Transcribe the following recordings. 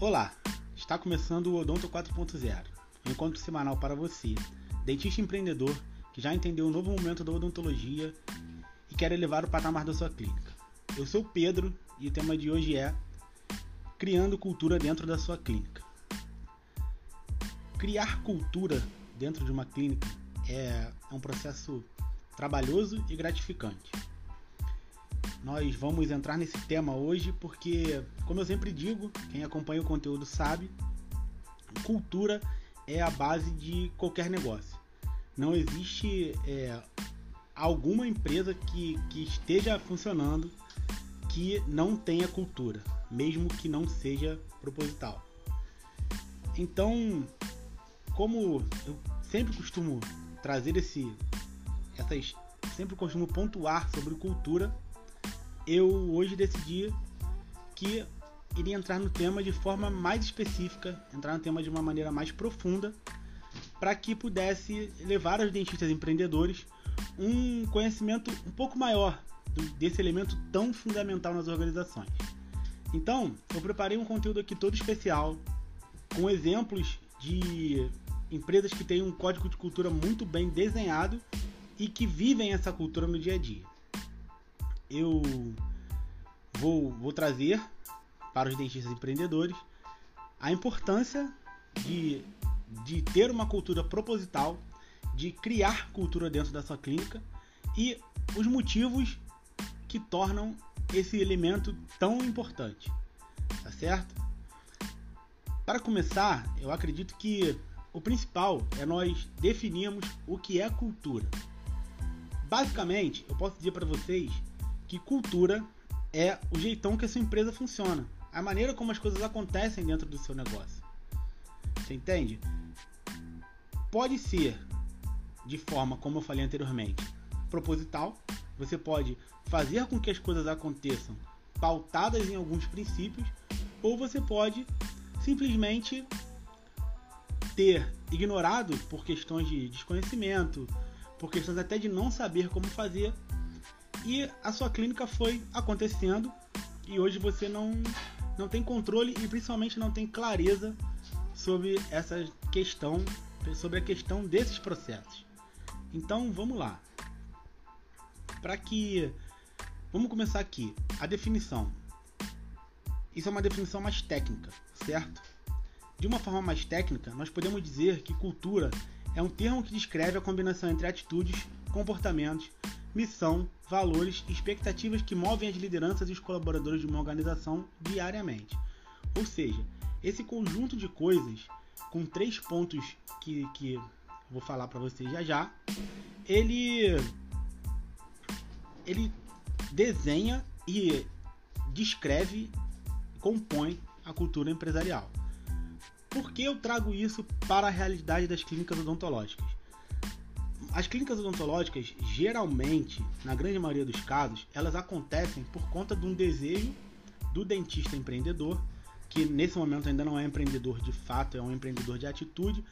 Olá, está começando o Odonto 4.0, um encontro semanal para você, dentista empreendedor que já entendeu o novo momento da odontologia e quer elevar o patamar da sua clínica. Eu sou Pedro e o tema de hoje é Criando cultura dentro da sua clínica. Criar cultura dentro de uma clínica é um processo trabalhoso e gratificante. Nós vamos entrar nesse tema hoje porque, como eu sempre digo, quem acompanha o conteúdo sabe, cultura é a base de qualquer negócio. Não existe é, alguma empresa que, que esteja funcionando que não tenha cultura, mesmo que não seja proposital. Então, como eu sempre costumo trazer esse essas sempre costumo pontuar sobre cultura, eu hoje decidi que iria entrar no tema de forma mais específica, entrar no tema de uma maneira mais profunda, para que pudesse levar aos dentistas empreendedores um conhecimento um pouco maior desse elemento tão fundamental nas organizações. Então, eu preparei um conteúdo aqui todo especial, com exemplos de empresas que têm um código de cultura muito bem desenhado e que vivem essa cultura no dia a dia eu vou, vou trazer para os dentistas empreendedores a importância de, de ter uma cultura proposital, de criar cultura dentro da sua clínica e os motivos que tornam esse elemento tão importante. Tá certo? Para começar, eu acredito que o principal é nós definirmos o que é cultura. Basicamente, eu posso dizer para vocês que cultura é o jeitão que a sua empresa funciona, a maneira como as coisas acontecem dentro do seu negócio. Você entende? Pode ser de forma, como eu falei anteriormente, proposital. Você pode fazer com que as coisas aconteçam pautadas em alguns princípios, ou você pode simplesmente ter ignorado por questões de desconhecimento, por questões até de não saber como fazer, e a sua clínica foi acontecendo e hoje você não, não tem controle e principalmente não tem clareza sobre essa questão, sobre a questão desses processos. Então vamos lá. Para que. Vamos começar aqui. A definição. Isso é uma definição mais técnica, certo? De uma forma mais técnica, nós podemos dizer que cultura é um termo que descreve a combinação entre atitudes, comportamentos, missão, valores e expectativas que movem as lideranças e os colaboradores de uma organização diariamente. Ou seja, esse conjunto de coisas, com três pontos que, que vou falar para vocês já já, ele, ele desenha e descreve, compõe a cultura empresarial. Por que eu trago isso para a realidade das clínicas odontológicas? As clínicas odontológicas, geralmente, na grande maioria dos casos, elas acontecem por conta de um desejo do dentista empreendedor, que nesse momento ainda não é empreendedor de fato, é um empreendedor de atitude,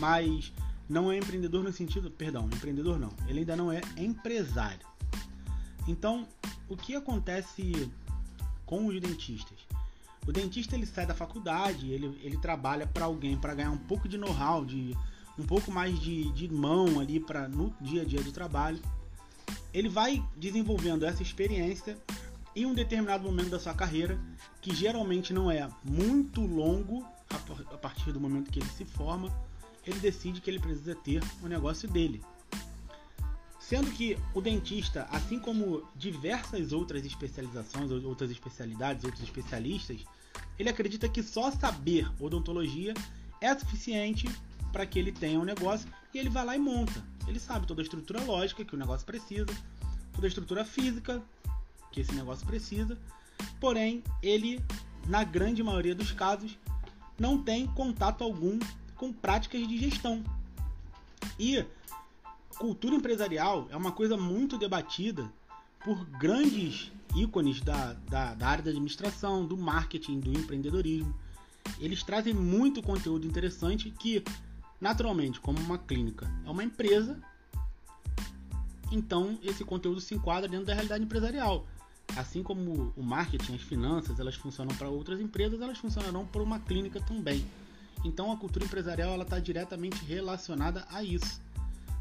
mas não é empreendedor no sentido, perdão, empreendedor não, ele ainda não é empresário. Então, o que acontece com os dentistas? O dentista ele sai da faculdade, ele, ele trabalha para alguém para ganhar um pouco de know-how, de um pouco mais de, de mão ali para no dia a dia do trabalho. Ele vai desenvolvendo essa experiência em um determinado momento da sua carreira, que geralmente não é muito longo a partir do momento que ele se forma, ele decide que ele precisa ter o negócio dele. Sendo que o dentista, assim como diversas outras especializações, outras especialidades, outros especialistas, ele acredita que só saber odontologia é suficiente para que ele tenha um negócio e ele vai lá e monta. Ele sabe toda a estrutura lógica que o negócio precisa, toda a estrutura física que esse negócio precisa, porém ele, na grande maioria dos casos, não tem contato algum com práticas de gestão. E cultura empresarial é uma coisa muito debatida por grandes ícones da, da, da área da administração, do marketing, do empreendedorismo. Eles trazem muito conteúdo interessante que Naturalmente, como uma clínica é uma empresa, então esse conteúdo se enquadra dentro da realidade empresarial. assim como o marketing, as finanças, elas funcionam para outras empresas, elas funcionarão para uma clínica também. Então a cultura empresarial ela está diretamente relacionada a isso.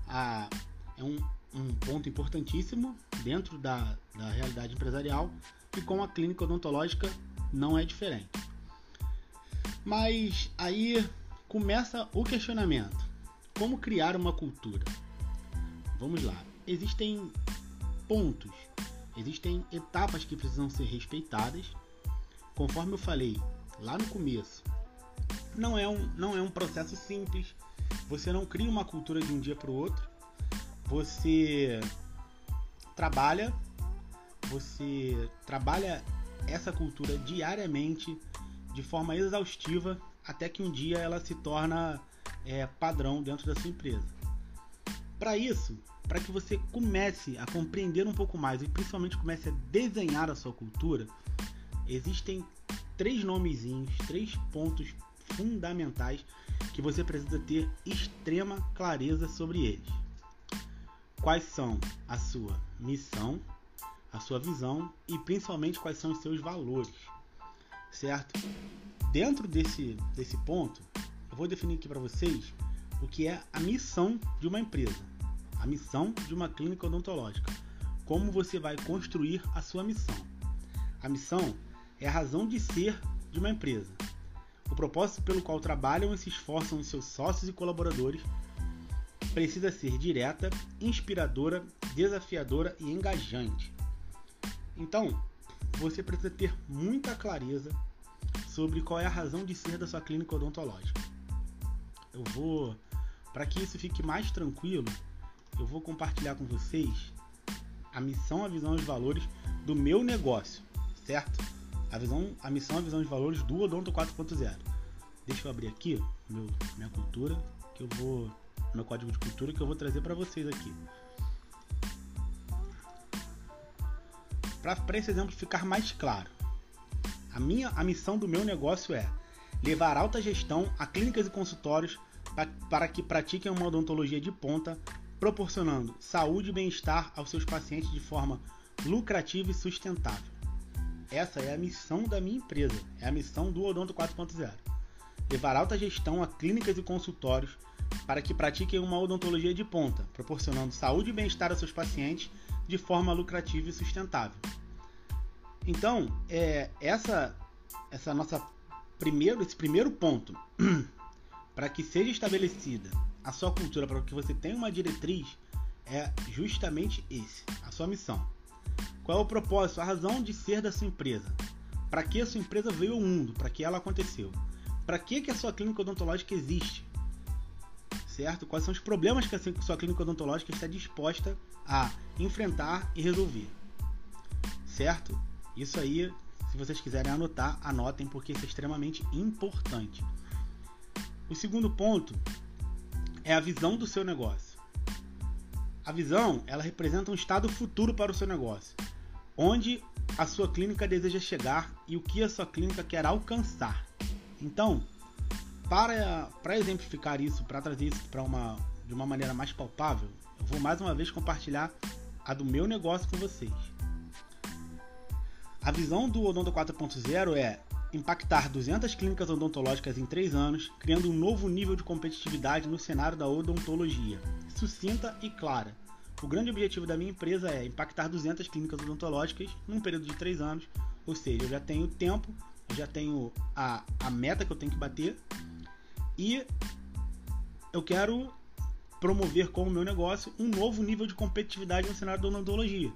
A, é um, um ponto importantíssimo dentro da, da realidade empresarial e com a clínica odontológica não é diferente. Mas aí começa o questionamento: como criar uma cultura? Vamos lá. Existem pontos, existem etapas que precisam ser respeitadas. Conforme eu falei lá no começo, não é um, não é um processo simples. Você não cria uma cultura de um dia para o outro. Você trabalha, você trabalha essa cultura diariamente de forma exaustiva até que um dia ela se torna é, padrão dentro da sua empresa. Para isso, para que você comece a compreender um pouco mais e principalmente comece a desenhar a sua cultura, existem três nomezinhos, três pontos fundamentais que você precisa ter extrema clareza sobre eles. Quais são a sua missão, a sua visão e principalmente quais são os seus valores, certo? Dentro desse, desse ponto, eu vou definir aqui para vocês o que é a missão de uma empresa, a missão de uma clínica odontológica, como você vai construir a sua missão. A missão é a razão de ser de uma empresa, o propósito pelo qual trabalham e se esforçam os seus sócios e colaboradores precisa ser direta, inspiradora, desafiadora e engajante. Então, você precisa ter muita clareza sobre qual é a razão de ser da sua clínica odontológica. Eu vou, para que isso fique mais tranquilo, eu vou compartilhar com vocês a missão, a visão e os valores do meu negócio, certo? a visão, a missão, a visão de valores do Odonto 4.0. Deixa eu abrir aqui meu, minha cultura, que eu vou meu código de cultura que eu vou trazer para vocês aqui. Para esse exemplo ficar mais claro, a minha a missão do meu negócio é levar alta gestão a clínicas e consultórios para que pratiquem uma odontologia de ponta, proporcionando saúde e bem-estar aos seus pacientes de forma lucrativa e sustentável. Essa é a missão da minha empresa, é a missão do Odonto 4.0. Levar alta gestão a clínicas e consultórios para que pratiquem uma odontologia de ponta, proporcionando saúde e bem-estar a seus pacientes de forma lucrativa e sustentável. Então, é, essa essa nossa primeiro esse primeiro ponto para que seja estabelecida a sua cultura, para que você tenha uma diretriz, é justamente esse, a sua missão. Qual é o propósito, a razão de ser da sua empresa? Para que a sua empresa veio ao mundo? Para que ela aconteceu? Para que, que a sua clínica odontológica existe? Certo? Quais são os problemas que a sua clínica odontológica está disposta a enfrentar e resolver? Certo? Isso aí, se vocês quiserem anotar, anotem porque isso é extremamente importante. O segundo ponto é a visão do seu negócio. A visão, ela representa um estado futuro para o seu negócio onde a sua clínica deseja chegar e o que a sua clínica quer alcançar. Então, para, para exemplificar isso, para trazer isso para uma, de uma maneira mais palpável, eu vou mais uma vez compartilhar a do meu negócio com vocês. A visão do Odonto 4.0 é impactar 200 clínicas odontológicas em 3 anos, criando um novo nível de competitividade no cenário da odontologia, sucinta e clara, o grande objetivo da minha empresa é impactar 200 clínicas odontológicas num período de 3 anos, ou seja, eu já tenho tempo, eu já tenho a, a meta que eu tenho que bater e eu quero promover com o meu negócio um novo nível de competitividade no cenário da odontologia.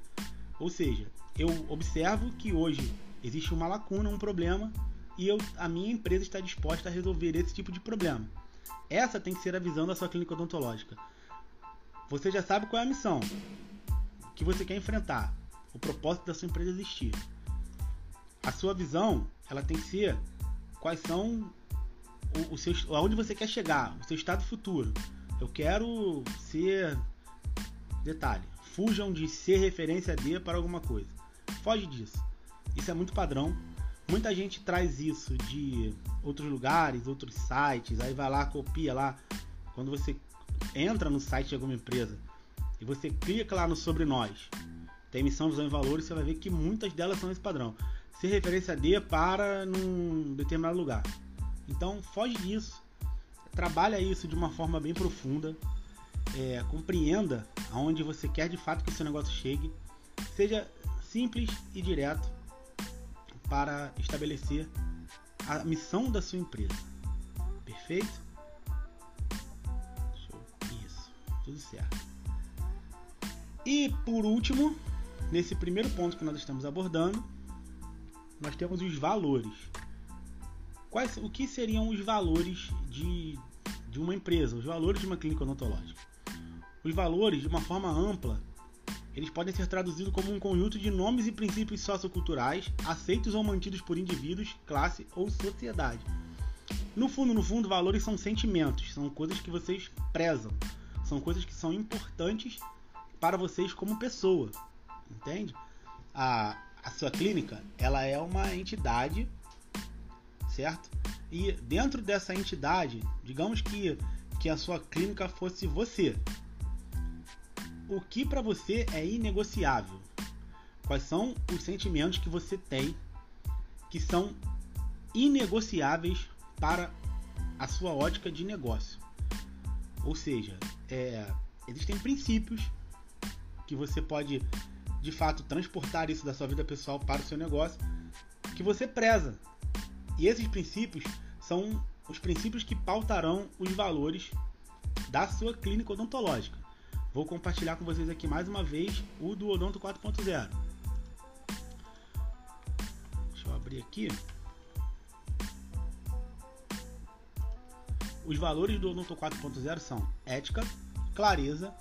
Ou seja, eu observo que hoje existe uma lacuna, um problema, e eu, a minha empresa está disposta a resolver esse tipo de problema. Essa tem que ser a visão da sua clínica odontológica. Você já sabe qual é a missão que você quer enfrentar, o propósito da sua empresa existir. A sua visão, ela tem que ser quais são o, o seu, aonde você quer chegar, o seu estado futuro. Eu quero ser detalhe, fujam de ser referência de para alguma coisa. Foge disso. Isso é muito padrão. Muita gente traz isso de outros lugares, outros sites, aí vai lá, copia lá. Quando você entra no site de alguma empresa e você clica lá no sobre nós, tem missão, visão e valores, você vai ver que muitas delas são esse padrão. Ser referência D para num determinado lugar. Então, foge disso. Trabalha isso de uma forma bem profunda. É, compreenda aonde você quer de fato que o seu negócio chegue. Seja simples e direto para estabelecer a missão da sua empresa. Perfeito? Isso, tudo certo. E por último, nesse primeiro ponto que nós estamos abordando, nós temos os valores. Quais, o que seriam os valores de, de uma empresa, os valores de uma clínica odontológica? Os valores, de uma forma ampla, eles podem ser traduzidos como um conjunto de nomes e princípios socioculturais aceitos ou mantidos por indivíduos, classe ou sociedade. No fundo, no fundo, valores são sentimentos, são coisas que vocês prezam, são coisas que são importantes para vocês como pessoa, entende? A, a sua clínica, ela é uma entidade, certo? E dentro dessa entidade, digamos que, que a sua clínica fosse você, o que para você é inegociável? Quais são os sentimentos que você tem que são inegociáveis para a sua ótica de negócio? Ou seja, é, existem princípios que você pode de fato transportar isso da sua vida pessoal para o seu negócio que você preza. E esses princípios são os princípios que pautarão os valores da sua clínica odontológica. Vou compartilhar com vocês aqui mais uma vez o do Odonto 4.0. Deixa eu abrir aqui. Os valores do Odonto 4.0 são ética, clareza,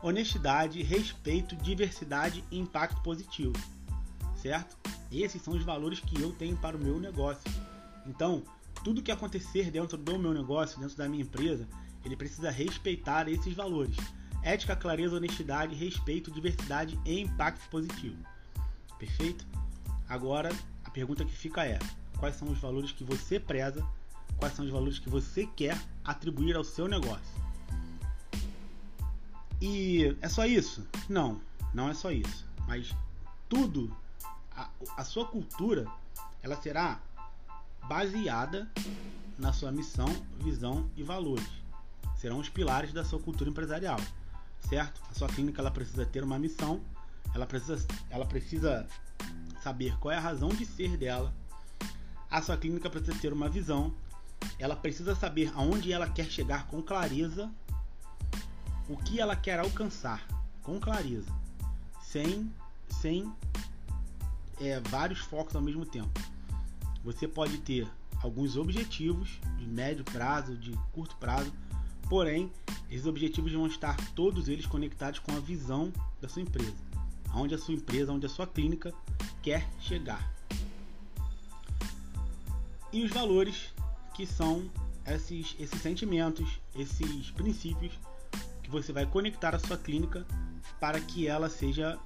honestidade, respeito, diversidade e impacto positivo. Certo? Esses são os valores que eu tenho para o meu negócio. Então, tudo que acontecer dentro do meu negócio, dentro da minha empresa, ele precisa respeitar esses valores ética, clareza, honestidade, respeito, diversidade e impacto positivo. Perfeito? Agora, a pergunta que fica é: quais são os valores que você preza? Quais são os valores que você quer atribuir ao seu negócio? E é só isso? Não, não é só isso. Mas tudo, a, a sua cultura, ela será baseada na sua missão, visão e valores. Serão os pilares da sua cultura empresarial certo? A sua clínica ela precisa ter uma missão, ela precisa, ela precisa saber qual é a razão de ser dela. A sua clínica precisa ter uma visão, ela precisa saber aonde ela quer chegar com clareza, o que ela quer alcançar com clareza, sem, sem é, vários focos ao mesmo tempo. Você pode ter alguns objetivos de médio prazo, de curto prazo, Porém, esses objetivos vão estar todos eles conectados com a visão da sua empresa, aonde a sua empresa, aonde a sua clínica quer chegar. E os valores que são esses, esses sentimentos, esses princípios que você vai conectar à sua clínica para que ela seja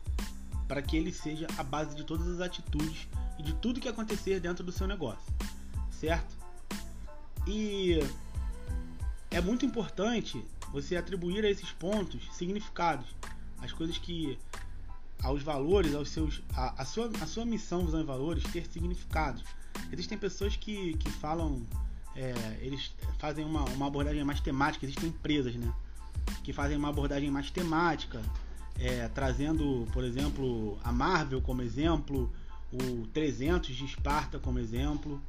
para que ele seja a base de todas as atitudes e de tudo que acontecer dentro do seu negócio, certo? E é muito importante você atribuir a esses pontos significados, as coisas que aos valores, aos seus, a, a, sua, a sua missão, visão e valores ter significados. Existem pessoas que, que falam, é, eles fazem uma, uma abordagem mais temática, existem empresas, né, que fazem uma abordagem mais temática, é, trazendo, por exemplo, a Marvel como exemplo, o 300 de Esparta como exemplo.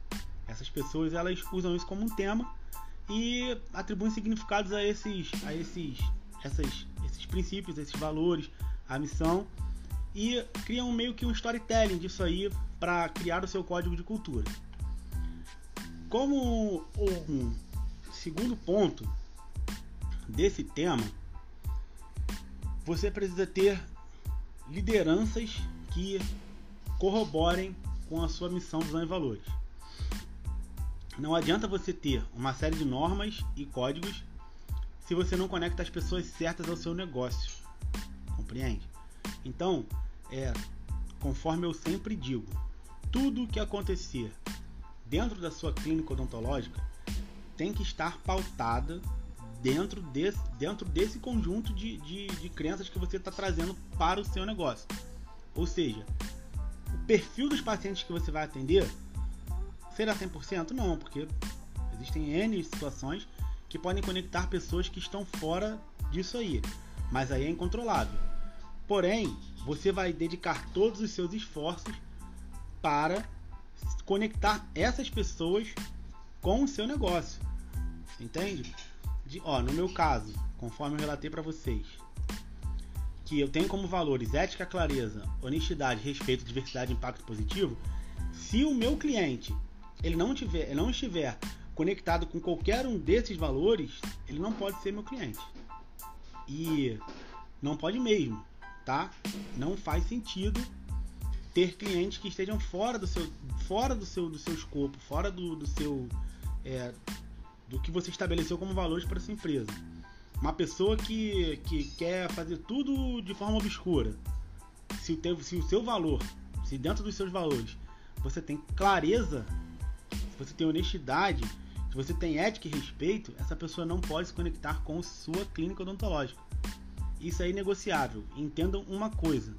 Essas pessoas elas usam isso como um tema e atribuem significados a esses, a esses, essas, esses princípios, esses valores, a missão e criam meio que um storytelling disso aí para criar o seu código de cultura. Como um segundo ponto desse tema, você precisa ter lideranças que corroborem com a sua missão, visão e valores. Não adianta você ter uma série de normas e códigos se você não conecta as pessoas certas ao seu negócio. Compreende? Então, é, conforme eu sempre digo, tudo que acontecer dentro da sua clínica odontológica tem que estar pautada dentro desse, dentro desse conjunto de, de, de crenças que você está trazendo para o seu negócio. Ou seja, o perfil dos pacientes que você vai atender será 100%? Não, porque existem N situações que podem conectar pessoas que estão fora disso aí, mas aí é incontrolável. Porém, você vai dedicar todos os seus esforços para conectar essas pessoas com o seu negócio. Entende? De, ó, no meu caso, conforme eu relatei para vocês, que eu tenho como valores ética, clareza, honestidade, respeito, diversidade e impacto positivo, se o meu cliente ele não tiver, ele não estiver conectado com qualquer um desses valores, ele não pode ser meu cliente. E não pode mesmo, tá? Não faz sentido ter clientes que estejam fora do seu, fora do seu, do seu escopo, fora do, do seu, é, do que você estabeleceu como valores para sua empresa. Uma pessoa que, que quer fazer tudo de forma obscura, se o, teu, se o seu valor, se dentro dos seus valores você tem clareza, você tem honestidade, se você tem ética e respeito, essa pessoa não pode se conectar com sua clínica odontológica. Isso é inegociável. Entendam uma coisa: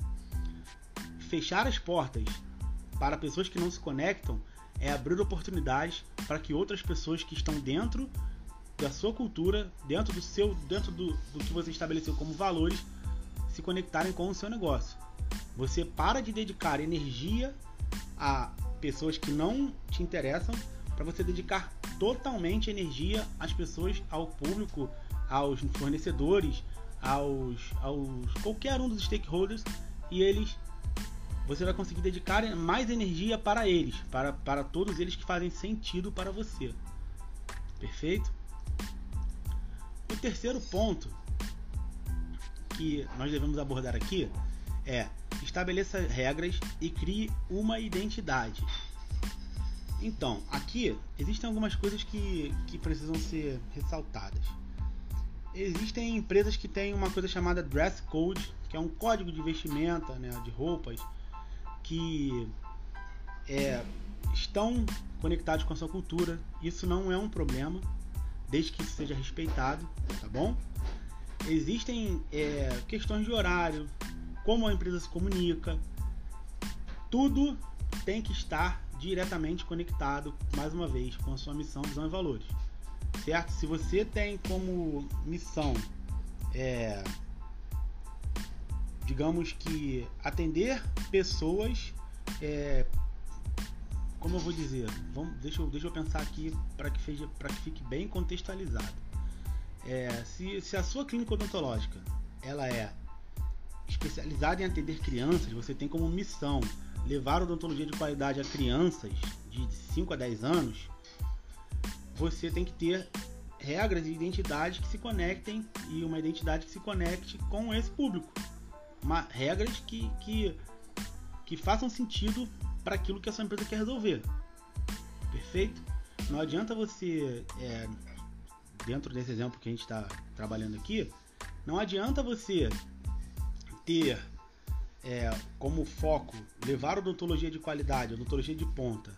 fechar as portas para pessoas que não se conectam é abrir oportunidades para que outras pessoas que estão dentro da sua cultura, dentro do seu, dentro do, do que você estabeleceu como valores, se conectarem com o seu negócio. Você para de dedicar energia a pessoas que não te interessam para você dedicar totalmente energia às pessoas, ao público, aos fornecedores, aos, aos qualquer um dos stakeholders e eles você vai conseguir dedicar mais energia para eles, para, para todos eles que fazem sentido para você. Perfeito? O terceiro ponto que nós devemos abordar aqui é estabeleça regras e crie uma identidade. Então, aqui existem algumas coisas que, que precisam ser ressaltadas. Existem empresas que têm uma coisa chamada dress code, que é um código de vestimenta, né, de roupas, que é, estão conectados com a sua cultura. Isso não é um problema, desde que isso seja respeitado, tá bom? Existem é, questões de horário, como a empresa se comunica, tudo tem que estar diretamente conectado, mais uma vez, com a sua missão, visão e valores. Certo? Se você tem como missão, é, digamos que atender pessoas, é, como eu vou dizer, vamos, deixa, eu, deixa eu pensar aqui para que, que fique bem contextualizado. É, se, se a sua clínica odontológica ela é especializada em atender crianças, você tem como missão levar odontologia de qualidade a crianças de 5 a 10 anos, você tem que ter regras e identidades que se conectem e uma identidade que se conecte com esse público. Uma, regras que, que, que façam sentido para aquilo que a sua empresa quer resolver. Perfeito? Não adianta você, é, dentro desse exemplo que a gente está trabalhando aqui, não adianta você ter é, como foco levar odontologia de qualidade, odontologia de ponta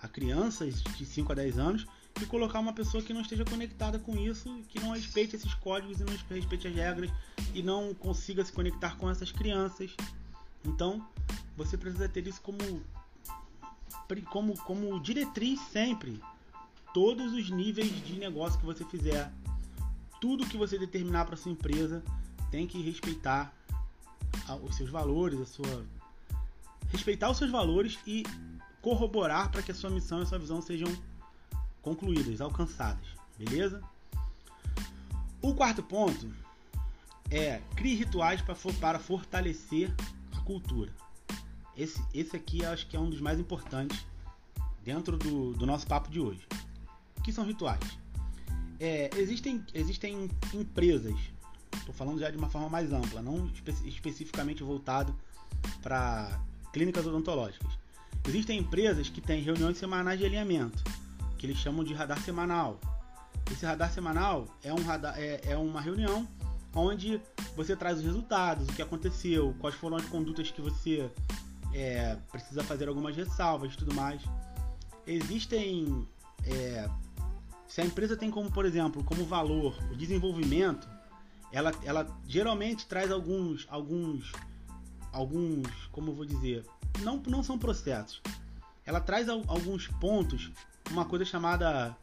a crianças de 5 a 10 anos e colocar uma pessoa que não esteja conectada com isso, que não respeite esses códigos e não respeite as regras e não consiga se conectar com essas crianças. Então, você precisa ter isso como como, como diretriz sempre. Todos os níveis de negócio que você fizer, tudo que você determinar para sua empresa tem que respeitar os seus valores, a sua respeitar os seus valores e corroborar para que a sua missão e a sua visão sejam concluídas, alcançadas, beleza? O quarto ponto é crie rituais para fortalecer a cultura. Esse, esse aqui acho que é um dos mais importantes dentro do, do nosso papo de hoje. O que são rituais? É, existem, existem empresas Estou falando já de uma forma mais ampla, não espe especificamente voltado para clínicas odontológicas. Existem empresas que têm reuniões semanais de alinhamento, que eles chamam de radar semanal. Esse radar semanal é, um radar, é, é uma reunião onde você traz os resultados, o que aconteceu, quais foram as condutas que você é, precisa fazer algumas ressalvas e tudo mais. Existem. É, se a empresa tem como, por exemplo, como valor o desenvolvimento, ela, ela geralmente traz alguns, alguns, alguns, como eu vou dizer, não, não são processos. Ela traz alguns pontos, uma coisa chamada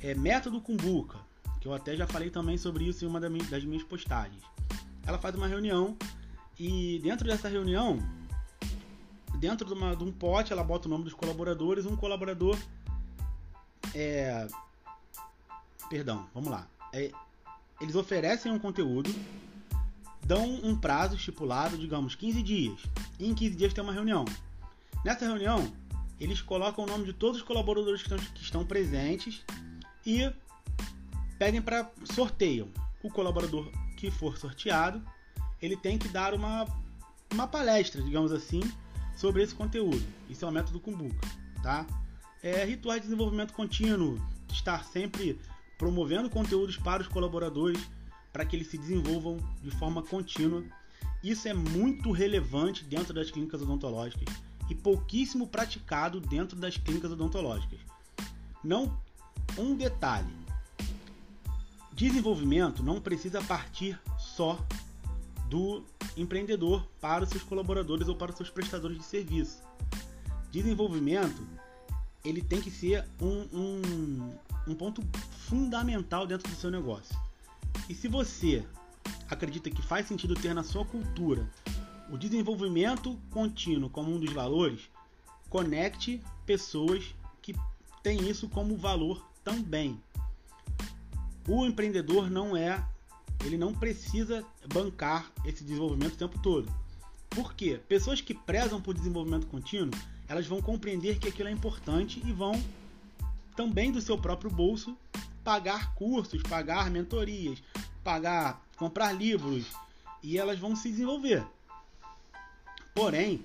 é, método Kumbuka, que eu até já falei também sobre isso em uma das minhas postagens. Ela faz uma reunião e dentro dessa reunião, dentro de, uma, de um pote, ela bota o nome dos colaboradores. Um colaborador é. Perdão, vamos lá. É, eles oferecem um conteúdo, dão um prazo estipulado, digamos 15 dias. E em 15 dias tem uma reunião. Nessa reunião, eles colocam o nome de todos os colaboradores que estão, que estão presentes e pedem para sorteiam. O colaborador que for sorteado, ele tem que dar uma, uma palestra, digamos assim, sobre esse conteúdo. Isso é o método Kumbuka, tá? É ritual de desenvolvimento contínuo, estar sempre promovendo conteúdos para os colaboradores para que eles se desenvolvam de forma contínua. Isso é muito relevante dentro das clínicas odontológicas e pouquíssimo praticado dentro das clínicas odontológicas. Não um detalhe. Desenvolvimento não precisa partir só do empreendedor para os seus colaboradores ou para os seus prestadores de serviço. Desenvolvimento ele tem que ser um, um, um ponto fundamental dentro do seu negócio. E se você acredita que faz sentido ter na sua cultura o desenvolvimento contínuo como um dos valores, conecte pessoas que têm isso como valor também. O empreendedor não é, ele não precisa bancar esse desenvolvimento o tempo todo. Por quê? Pessoas que prezam por desenvolvimento contínuo, elas vão compreender que aquilo é importante e vão também do seu próprio bolso pagar cursos, pagar mentorias, pagar, comprar livros e elas vão se desenvolver. Porém,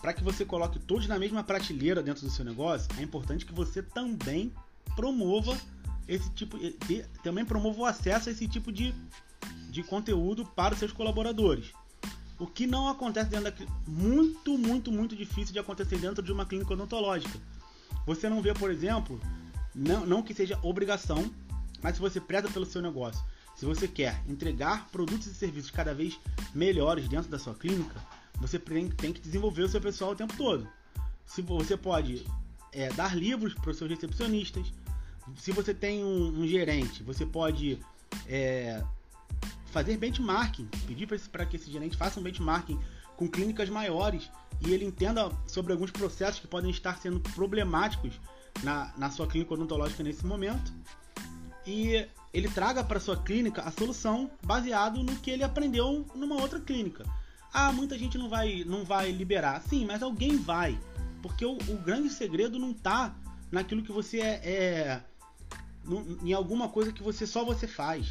para que você coloque todos na mesma prateleira dentro do seu negócio, é importante que você também promova esse tipo, também promova o acesso a esse tipo de, de conteúdo para os seus colaboradores. O que não acontece dentro da muito, muito, muito difícil de acontecer dentro de uma clínica odontológica. Você não vê, por exemplo, não, não que seja obrigação, mas se você preza pelo seu negócio, se você quer entregar produtos e serviços cada vez melhores dentro da sua clínica, você tem, que desenvolver o seu pessoal o tempo todo. Se você pode é, dar livros para os seus recepcionistas, se você tem um, um gerente, você pode é, fazer benchmarking, pedir para que esse gerente faça um benchmarking com clínicas maiores e ele entenda sobre alguns processos que podem estar sendo problemáticos na, na sua clínica odontológica nesse momento e ele traga para sua clínica a solução baseado no que ele aprendeu numa outra clínica. Ah, muita gente não vai, não vai liberar. Sim, mas alguém vai. Porque o, o grande segredo não está naquilo que você é, é no, em alguma coisa que você só você faz.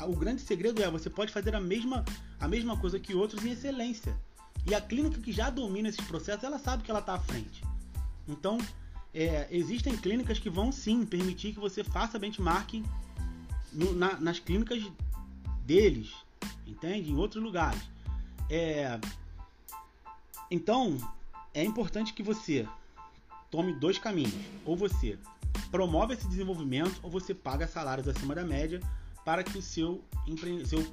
O grande segredo é você pode fazer a mesma, a mesma coisa que outros em excelência. E a clínica que já domina esses processos, ela sabe que ela está à frente. Então, é, existem clínicas que vão sim permitir que você faça benchmarking no, na, nas clínicas deles, entende? Em outros lugares. É, então, é importante que você tome dois caminhos. Ou você promove esse desenvolvimento, ou você paga salários acima da média para que o seu, seu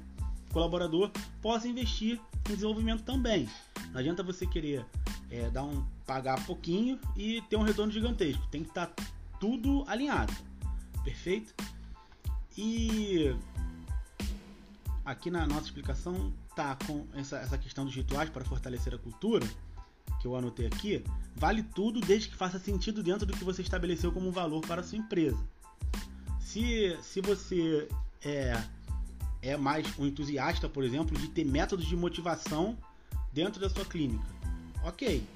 colaborador possa investir em desenvolvimento também. Não adianta você querer é, dar um pagar pouquinho e ter um retorno gigantesco. Tem que estar tá tudo alinhado. Perfeito? E aqui na nossa explicação tá com essa, essa questão dos rituais para fortalecer a cultura, que eu anotei aqui, vale tudo desde que faça sentido dentro do que você estabeleceu como valor para a sua empresa. Se, se você é, é mais um entusiasta, por exemplo, de ter métodos de motivação dentro da sua clínica, ok,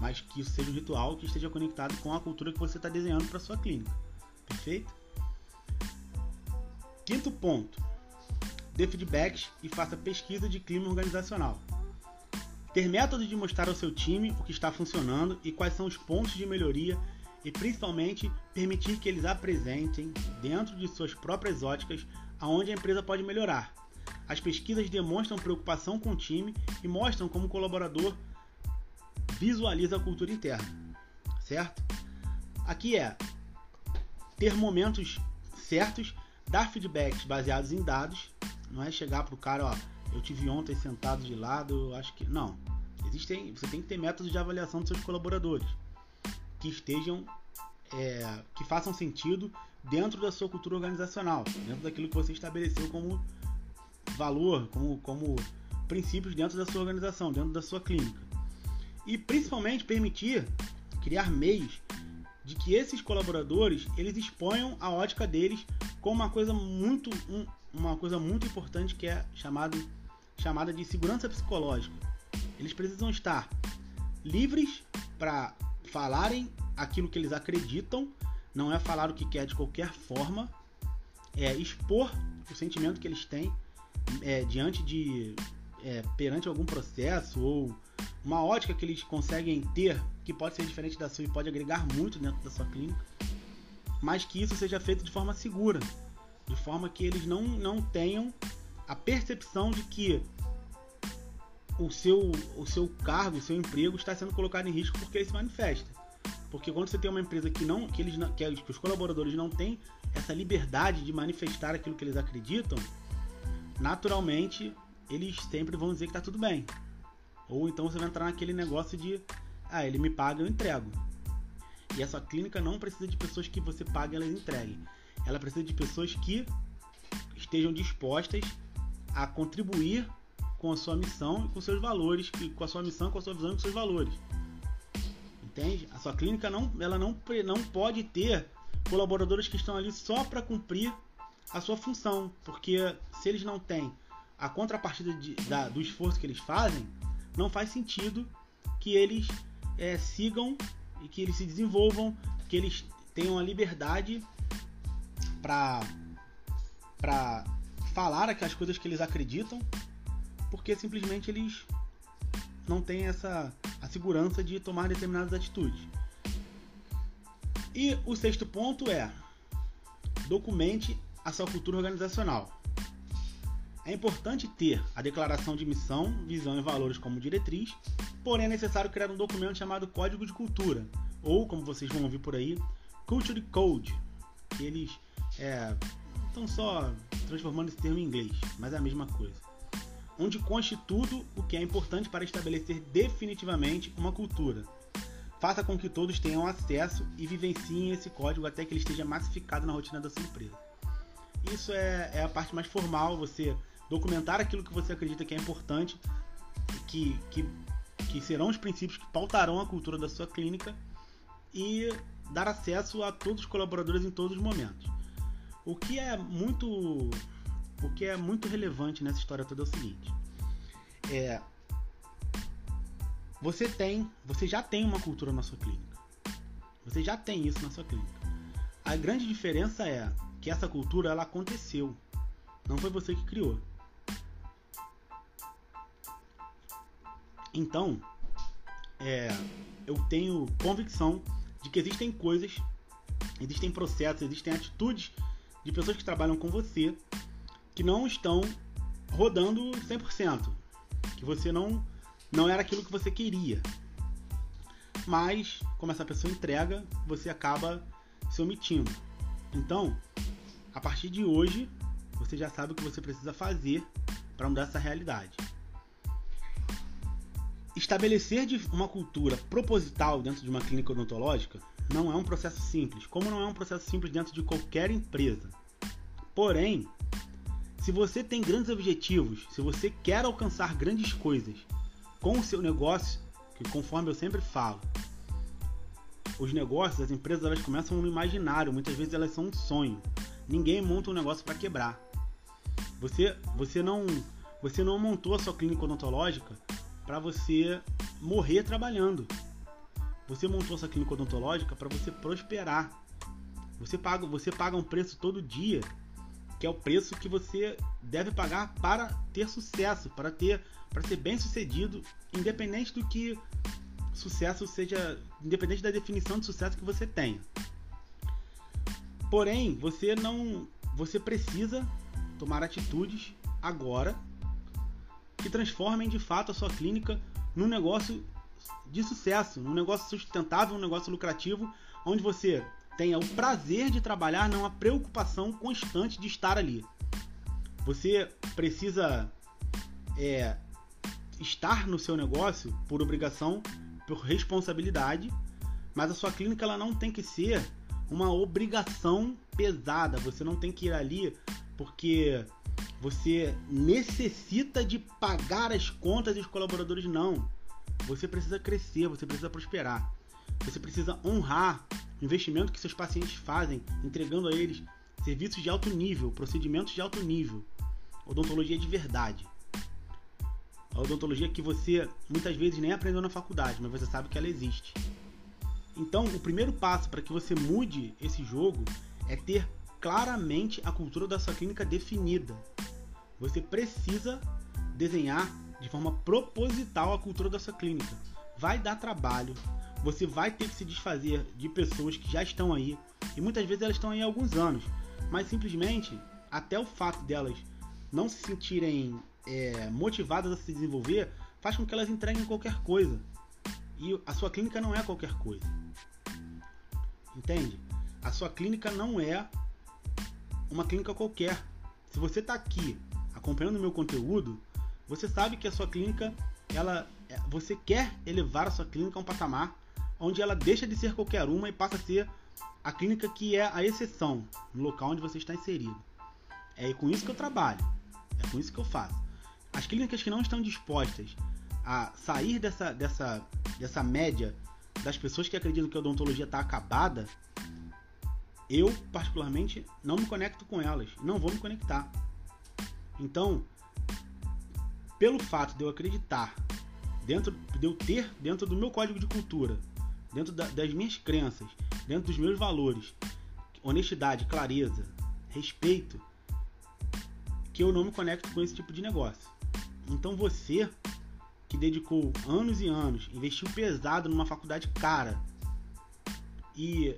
mas que isso seja um ritual que esteja conectado com a cultura que você está desenhando para sua clínica, perfeito? Quinto ponto: dê feedbacks e faça pesquisa de clima organizacional. Ter métodos de mostrar ao seu time o que está funcionando e quais são os pontos de melhoria e principalmente permitir que eles apresentem dentro de suas próprias óticas aonde a empresa pode melhorar. As pesquisas demonstram preocupação com o time e mostram como o colaborador visualiza a cultura interna, certo? Aqui é ter momentos certos, dar feedbacks baseados em dados, não é chegar pro cara, ó, eu tive ontem sentado de lado, eu acho que não. Existem, você tem que ter métodos de avaliação dos seus colaboradores que estejam, é, que façam sentido dentro da sua cultura organizacional, dentro daquilo que você estabeleceu como valor, como, como princípios dentro da sua organização, dentro da sua clínica. E principalmente permitir criar meios de que esses colaboradores eles exponham a ótica deles com uma coisa muito um, uma coisa muito importante que é chamado, chamada de segurança psicológica. Eles precisam estar livres para falarem aquilo que eles acreditam, não é falar o que quer de qualquer forma, é expor o sentimento que eles têm é, diante de é, perante algum processo ou uma ótica que eles conseguem ter que pode ser diferente da sua e pode agregar muito dentro da sua clínica, mas que isso seja feito de forma segura, de forma que eles não, não tenham a percepção de que o seu, o seu cargo, o seu emprego está sendo colocado em risco porque ele se manifesta. Porque quando você tem uma empresa que não que eles que os colaboradores não têm essa liberdade de manifestar aquilo que eles acreditam, naturalmente eles sempre vão dizer que está tudo bem. Ou então você vai entrar naquele negócio de ah, ele me paga, eu entrego. E essa clínica não precisa de pessoas que você pague e elas entreguem. Ela precisa de pessoas que estejam dispostas a contribuir com a sua missão e com seus valores, com a sua missão, com a sua visão e com seus valores. Entende? A sua clínica não, ela não, não pode ter colaboradores que estão ali só para cumprir a sua função, porque se eles não têm a contrapartida de, da, do esforço que eles fazem, não faz sentido que eles é, sigam e que eles se desenvolvam, que eles tenham a liberdade para para falar aquelas coisas que eles acreditam, porque simplesmente eles não têm essa a segurança de tomar determinadas atitudes. E o sexto ponto é documente a sua cultura organizacional. É importante ter a declaração de missão, visão e valores como diretriz, porém é necessário criar um documento chamado Código de Cultura, ou como vocês vão ouvir por aí, Culture Code, eles é, estão só transformando esse termo em inglês, mas é a mesma coisa. Onde conste tudo o que é importante para estabelecer definitivamente uma cultura. Faça com que todos tenham acesso e vivenciem esse código até que ele esteja massificado na rotina da sua empresa. Isso é, é a parte mais formal, você documentar aquilo que você acredita que é importante, que, que, que serão os princípios que pautarão a cultura da sua clínica e dar acesso a todos os colaboradores em todos os momentos. O que é muito o que é muito relevante nessa história toda é o seguinte: é você tem, você já tem uma cultura na sua clínica. Você já tem isso na sua clínica. A grande diferença é que essa cultura ela aconteceu. Não foi você que criou. Então, é, eu tenho convicção de que existem coisas, existem processos, existem atitudes de pessoas que trabalham com você que não estão rodando 100%, que você não não era aquilo que você queria. Mas como essa pessoa entrega, você acaba se omitindo. Então, a partir de hoje, você já sabe o que você precisa fazer para mudar essa realidade. Estabelecer uma cultura proposital dentro de uma clínica odontológica não é um processo simples, como não é um processo simples dentro de qualquer empresa. Porém, se você tem grandes objetivos, se você quer alcançar grandes coisas com o seu negócio, que conforme eu sempre falo, os negócios, as empresas, elas começam no imaginário, muitas vezes elas são um sonho. Ninguém monta um negócio para quebrar. Você, você não, você não montou a sua clínica odontológica para você morrer trabalhando. Você montou essa clínica odontológica para você prosperar. Você paga, você paga um preço todo dia, que é o preço que você deve pagar para ter sucesso, para ter, para ser bem sucedido, independente do que sucesso seja, independente da definição de sucesso que você tenha. Porém, você não, você precisa tomar atitudes agora que transformem de fato a sua clínica num negócio de sucesso, num negócio sustentável, um negócio lucrativo, onde você tenha o prazer de trabalhar, não a preocupação constante de estar ali. Você precisa é, estar no seu negócio por obrigação, por responsabilidade, mas a sua clínica ela não tem que ser uma obrigação pesada. Você não tem que ir ali porque você necessita de pagar as contas dos colaboradores, não. Você precisa crescer, você precisa prosperar. Você precisa honrar o investimento que seus pacientes fazem, entregando a eles serviços de alto nível, procedimentos de alto nível. Odontologia de verdade. A odontologia que você muitas vezes nem aprendeu na faculdade, mas você sabe que ela existe. Então, o primeiro passo para que você mude esse jogo é ter claramente a cultura da sua clínica definida. Você precisa desenhar de forma proposital a cultura da sua clínica. Vai dar trabalho, você vai ter que se desfazer de pessoas que já estão aí, e muitas vezes elas estão aí há alguns anos, mas simplesmente, até o fato delas não se sentirem é, motivadas a se desenvolver, faz com que elas entreguem qualquer coisa. E a sua clínica não é qualquer coisa. Entende? A sua clínica não é uma clínica qualquer. Se você está aqui acompanhando o meu conteúdo, você sabe que a sua clínica, ela, é, você quer elevar a sua clínica a um patamar onde ela deixa de ser qualquer uma e passa a ser a clínica que é a exceção no local onde você está inserido. É com isso que eu trabalho, é com isso que eu faço. As clínicas que não estão dispostas a sair dessa, dessa, dessa média das pessoas que acreditam que a odontologia está acabada, eu, particularmente, não me conecto com elas. Não vou me conectar. Então, pelo fato de eu acreditar, dentro de eu ter dentro do meu código de cultura, dentro da, das minhas crenças, dentro dos meus valores, honestidade, clareza, respeito, que eu não me conecto com esse tipo de negócio. Então você que dedicou anos e anos, investiu pesado numa faculdade cara e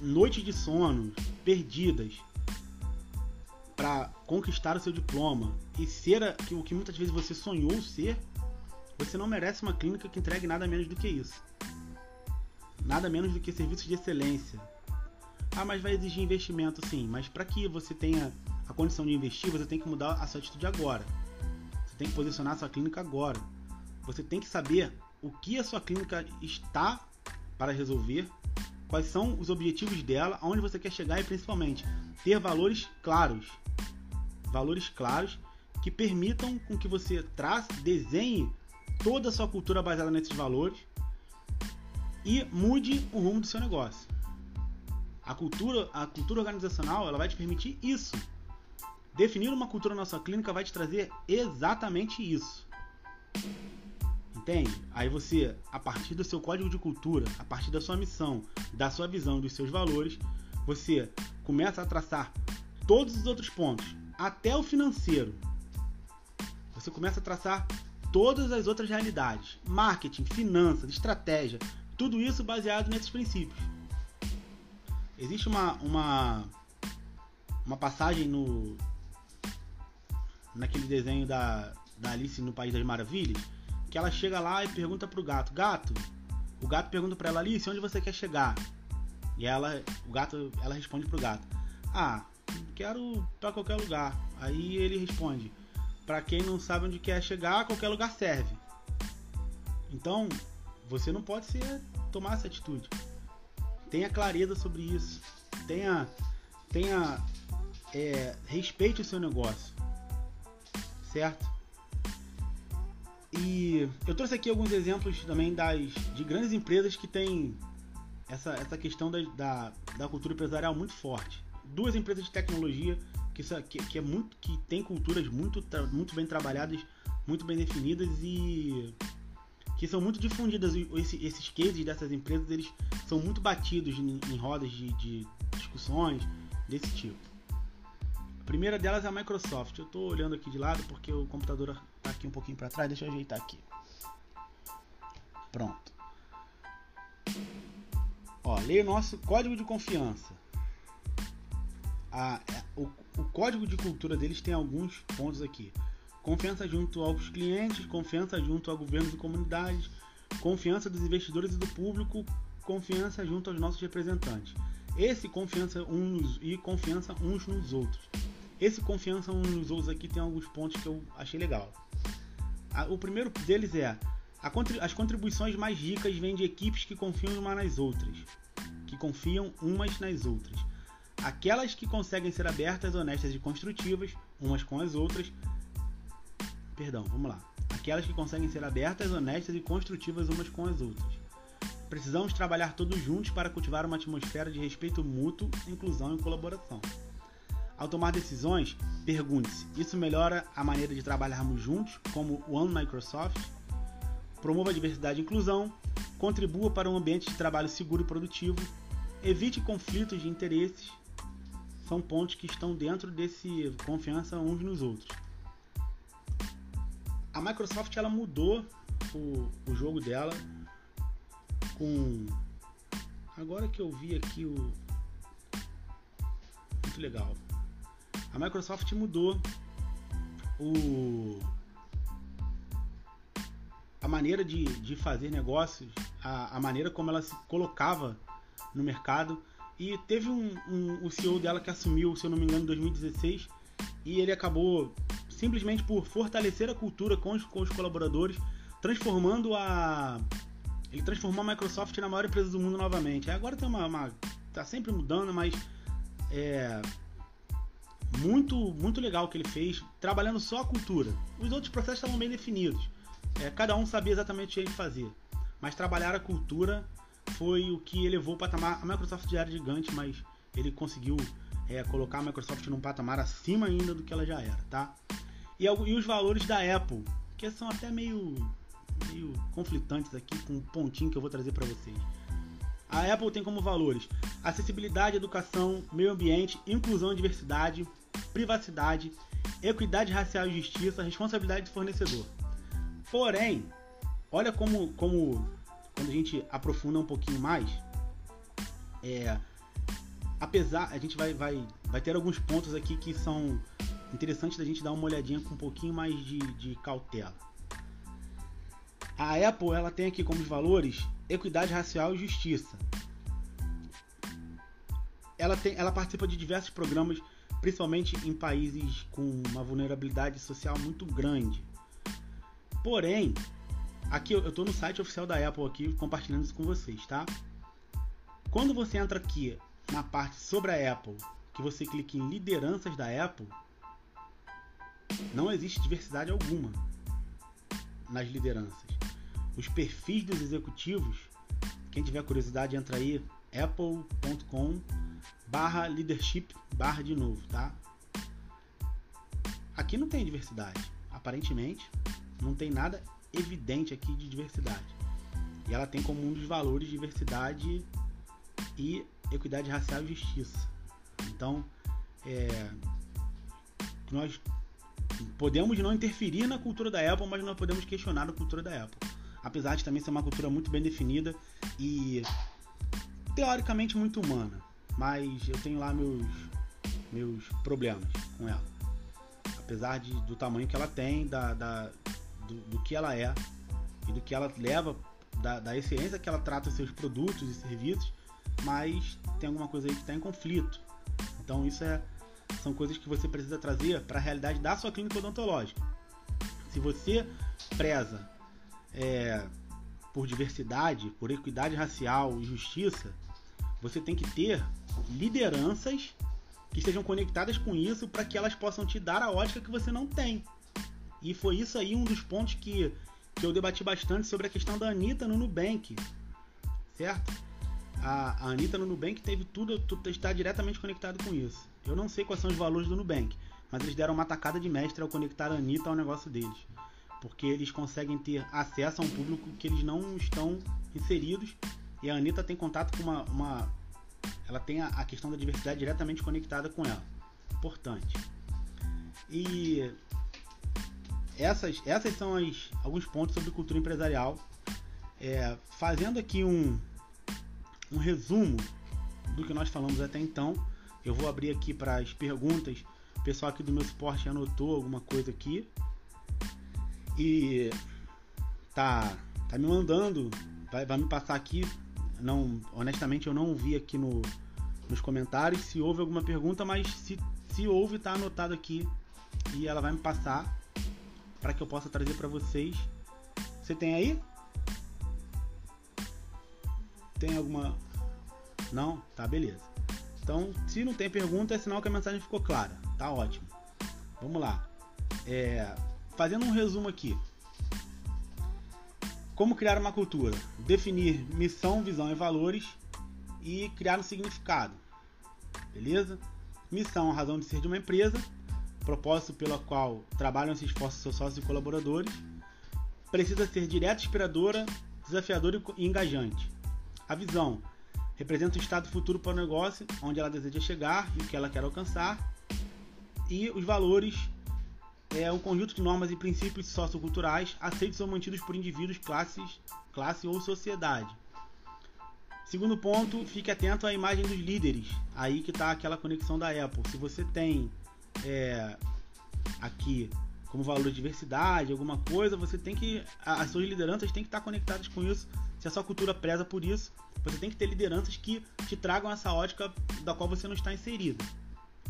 noites de sono perdidas para conquistar o seu diploma e ser o que muitas vezes você sonhou ser, você não merece uma clínica que entregue nada menos do que isso. Nada menos do que serviços de excelência. Ah, mas vai exigir investimento sim, mas para que você tenha a condição de investir, você tem que mudar a sua atitude agora. Você tem que posicionar a sua clínica agora. Você tem que saber o que a sua clínica está para resolver, quais são os objetivos dela, aonde você quer chegar e principalmente ter valores claros. Valores claros que permitam com que você trace, desenhe toda a sua cultura baseada nesses valores e mude o rumo do seu negócio. A cultura, a cultura organizacional, ela vai te permitir isso. Definir uma cultura na sua clínica vai te trazer exatamente isso. Aí você, a partir do seu código de cultura, a partir da sua missão, da sua visão, dos seus valores, você começa a traçar todos os outros pontos, até o financeiro. Você começa a traçar todas as outras realidades: marketing, finanças, estratégia, tudo isso baseado nesses princípios. Existe uma, uma, uma passagem no naquele desenho da, da Alice no País das Maravilhas que ela chega lá e pergunta pro gato: Gato, o gato pergunta para ela Alice, onde você quer chegar? E ela, o gato, ela responde pro gato: Ah, quero para qualquer lugar. Aí ele responde: Para quem não sabe onde quer chegar, qualquer lugar serve. Então, você não pode ser tomar essa atitude. Tenha clareza sobre isso. Tenha, tenha é, respeite o seu negócio, certo? E eu trouxe aqui alguns exemplos também das de grandes empresas que têm essa, essa questão da, da, da cultura empresarial muito forte. Duas empresas de tecnologia que, que, que, é muito que tem culturas muito, muito bem trabalhadas, muito bem definidas e que são muito difundidas. Esse, esses cases dessas empresas eles são muito batidos em, em rodas de, de, discussões desse tipo. A primeira delas é a Microsoft. Eu estou olhando aqui de lado porque o computador aqui um pouquinho para trás. Deixa eu ajeitar aqui. Pronto. Ó, leia o nosso código de confiança. A, é, o, o código de cultura deles tem alguns pontos aqui confiança junto aos clientes, confiança junto a governos e comunidades, confiança dos investidores e do público, confiança junto aos nossos representantes. Esse confiança uns e confiança uns nos outros. Esse confiança nos outros aqui tem alguns pontos que eu achei legal. o primeiro deles é as contribuições mais ricas vêm de equipes que confiam umas nas outras, que confiam umas nas outras. Aquelas que conseguem ser abertas, honestas e construtivas umas com as outras. Perdão, vamos lá. Aquelas que conseguem ser abertas, honestas e construtivas umas com as outras. Precisamos trabalhar todos juntos para cultivar uma atmosfera de respeito mútuo, inclusão e colaboração. Ao tomar decisões, pergunte-se: isso melhora a maneira de trabalharmos juntos, como One Microsoft? Promova a diversidade e inclusão, contribua para um ambiente de trabalho seguro e produtivo, evite conflitos de interesses. São pontos que estão dentro desse confiança uns nos outros. A Microsoft ela mudou o, o jogo dela com agora que eu vi aqui o muito legal a Microsoft mudou o a maneira de, de fazer negócios, a, a maneira como ela se colocava no mercado. E teve um, um, o CEO dela que assumiu, se eu não me engano, em 2016, e ele acabou simplesmente por fortalecer a cultura com os, com os colaboradores, transformando a. Ele transformou a Microsoft na maior empresa do mundo novamente. Agora tem uma. uma tá sempre mudando, mas. É, muito, muito legal que ele fez, trabalhando só a cultura. Os outros processos estavam bem definidos. É, cada um sabia exatamente o que fazia. Mas trabalhar a cultura foi o que elevou o patamar. A Microsoft já era gigante, mas ele conseguiu é, colocar a Microsoft num patamar acima ainda do que ela já era, tá? E, e os valores da Apple, que são até meio, meio conflitantes aqui com um pontinho que eu vou trazer para vocês. A Apple tem como valores acessibilidade, educação, meio ambiente, inclusão e diversidade, privacidade, equidade racial e justiça, responsabilidade do fornecedor. Porém, olha como, como quando a gente aprofunda um pouquinho mais, é, apesar, a gente vai, vai, vai ter alguns pontos aqui que são interessantes da gente dar uma olhadinha com um pouquinho mais de, de cautela. A Apple ela tem aqui como valores equidade racial e justiça. Ela, tem, ela participa de diversos programas principalmente em países com uma vulnerabilidade social muito grande. Porém, aqui eu estou no site oficial da Apple aqui compartilhando isso com vocês, tá? Quando você entra aqui na parte sobre a Apple, que você clica em lideranças da Apple, não existe diversidade alguma nas lideranças. Os perfis dos executivos, quem tiver curiosidade entra aí apple.com barra leadership barra de novo, tá? Aqui não tem diversidade, aparentemente não tem nada evidente aqui de diversidade. E ela tem como um dos valores diversidade e equidade racial e justiça. Então, é, nós podemos não interferir na cultura da Apple, mas nós podemos questionar a cultura da Apple. Apesar de também ser uma cultura muito bem definida e teoricamente muito humana mas eu tenho lá meus, meus problemas com ela. Apesar de, do tamanho que ela tem, da, da do, do, que ela é e do que ela leva, da, da excelência que ela trata seus produtos e serviços, mas tem alguma coisa aí que está em conflito. Então isso é, são coisas que você precisa trazer para a realidade da sua clínica odontológica. Se você preza é, por diversidade, por equidade racial e justiça, você tem que ter lideranças que estejam conectadas com isso para que elas possam te dar a ótica que você não tem. E foi isso aí um dos pontos que, que eu debati bastante sobre a questão da Anitta no Nubank. Certo? A, a Anitta no Nubank teve tudo, tudo está diretamente conectado com isso. Eu não sei quais são os valores do Nubank, mas eles deram uma tacada de mestre ao conectar a Anitta ao negócio deles. Porque eles conseguem ter acesso a um público que eles não estão inseridos. E a Anitta tem contato com uma, uma ela tem a, a questão da diversidade diretamente conectada com ela. Importante. E essas, essas são as, alguns pontos sobre cultura empresarial. É, fazendo aqui um, um resumo do que nós falamos até então, eu vou abrir aqui para as perguntas. O pessoal aqui do meu suporte anotou alguma coisa aqui e tá, tá me mandando, vai, vai me passar aqui não, honestamente eu não vi aqui no, nos comentários se houve alguma pergunta, mas se, se houve, tá anotado aqui e ela vai me passar. para que eu possa trazer para vocês. Você tem aí? Tem alguma? Não? Tá, beleza. Então, se não tem pergunta, é sinal que a mensagem ficou clara. Tá ótimo. Vamos lá. É, fazendo um resumo aqui. Como criar uma cultura? Definir missão, visão e valores e criar um significado. Beleza? Missão, a razão de ser de uma empresa, propósito pelo qual trabalham se esforçam seus sócios e colaboradores. Precisa ser direta, inspiradora, desafiadora e engajante. A visão representa o estado futuro para o negócio, onde ela deseja chegar e o que ela quer alcançar. E os valores é um conjunto de normas e princípios socioculturais aceitos ou mantidos por indivíduos, classes, classe ou sociedade. Segundo ponto, fique atento à imagem dos líderes. Aí que está aquela conexão da Apple. Se você tem é, aqui como valor de diversidade, alguma coisa, você tem que. As suas lideranças têm que estar conectadas com isso. Se a sua cultura preza por isso, você tem que ter lideranças que te tragam essa ótica da qual você não está inserido.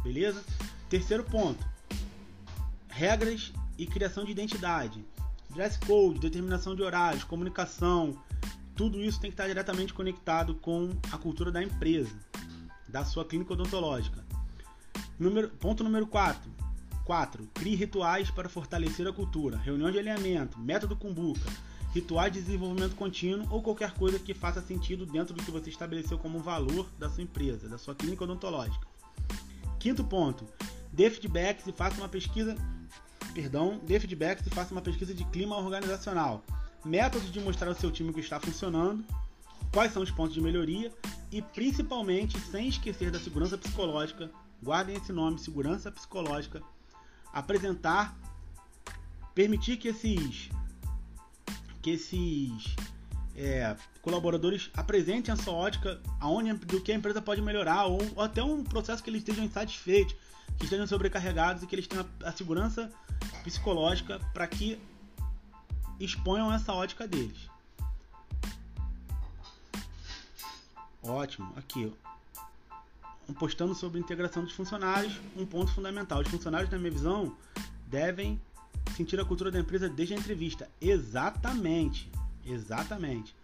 Beleza? Terceiro ponto: regras e criação de identidade. Dress code, determinação de horários, comunicação, tudo isso tem que estar diretamente conectado com a cultura da empresa, da sua clínica odontológica. Número, ponto número 4. 4. Crie rituais para fortalecer a cultura. Reunião de alinhamento, método Kumbuka, rituais de desenvolvimento contínuo ou qualquer coisa que faça sentido dentro do que você estabeleceu como valor da sua empresa, da sua clínica odontológica. Quinto ponto. Dê feedbacks e faça uma pesquisa. Perdão, dê feedbacks e faça uma pesquisa de clima organizacional. Métodos de mostrar ao seu time que está funcionando, quais são os pontos de melhoria e principalmente, sem esquecer da segurança psicológica, guardem esse nome, segurança psicológica, apresentar, permitir que esses que esses é, colaboradores apresentem a sua ótica aonde do que a empresa pode melhorar ou, ou, até um processo que eles estejam insatisfeitos, estejam sobrecarregados e que eles tenham a, a segurança psicológica para que exponham essa ótica deles. Ótimo, aqui. Postando sobre integração dos funcionários, um ponto fundamental. Os funcionários, na minha visão, devem sentir a cultura da empresa desde a entrevista. Exatamente, exatamente.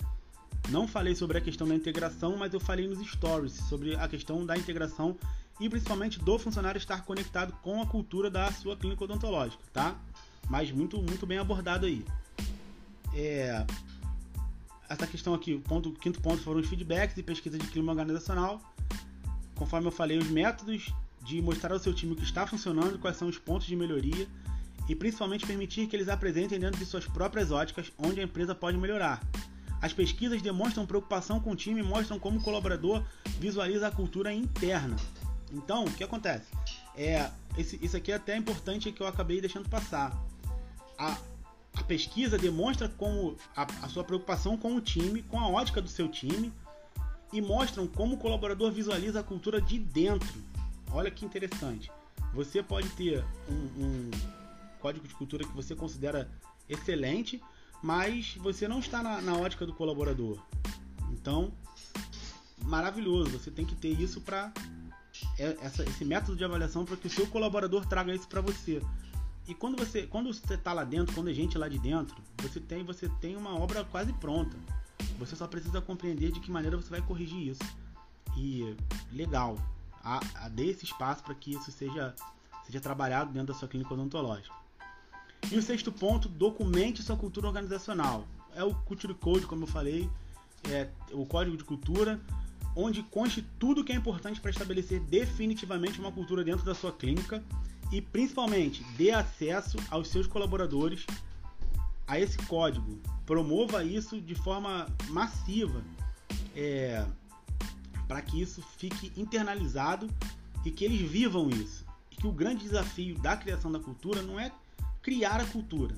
Não falei sobre a questão da integração, mas eu falei nos stories sobre a questão da integração e principalmente do funcionário estar conectado com a cultura da sua clínica odontológica, tá? Mas muito, muito bem abordado aí é, essa questão aqui, o, ponto, quinto ponto foram os feedbacks e pesquisa de clima organizacional. Conforme eu falei, os métodos de mostrar ao seu time que está funcionando, quais são os pontos de melhoria e principalmente permitir que eles apresentem dentro de suas próprias óticas onde a empresa pode melhorar. As pesquisas demonstram preocupação com o time e mostram como o colaborador visualiza a cultura interna. Então, o que acontece? É, esse, isso aqui é até importante que eu acabei deixando passar. A, a pesquisa demonstra como a, a, sua preocupação com o time, com a ótica do seu time, e mostram como o colaborador visualiza a cultura de dentro. Olha que interessante. Você pode ter um, um código de cultura que você considera excelente, mas você não está na, na ótica do colaborador. Então, maravilhoso. Você tem que ter isso para é, esse método de avaliação para que o seu colaborador traga isso para você. E quando você quando você tá lá dentro, quando a gente lá de dentro, você tem você tem uma obra quase pronta. Você só precisa compreender de que maneira você vai corrigir isso. E legal, a, a dê esse espaço para que isso seja seja trabalhado dentro da sua clínica odontológica. E o sexto ponto, documente sua cultura organizacional. É o Culture Code, como eu falei, é o código de cultura, onde conste tudo que é importante para estabelecer definitivamente uma cultura dentro da sua clínica e principalmente dê acesso aos seus colaboradores a esse código. Promova isso de forma massiva é, para que isso fique internalizado e que eles vivam isso. E que o grande desafio da criação da cultura não é criar a cultura.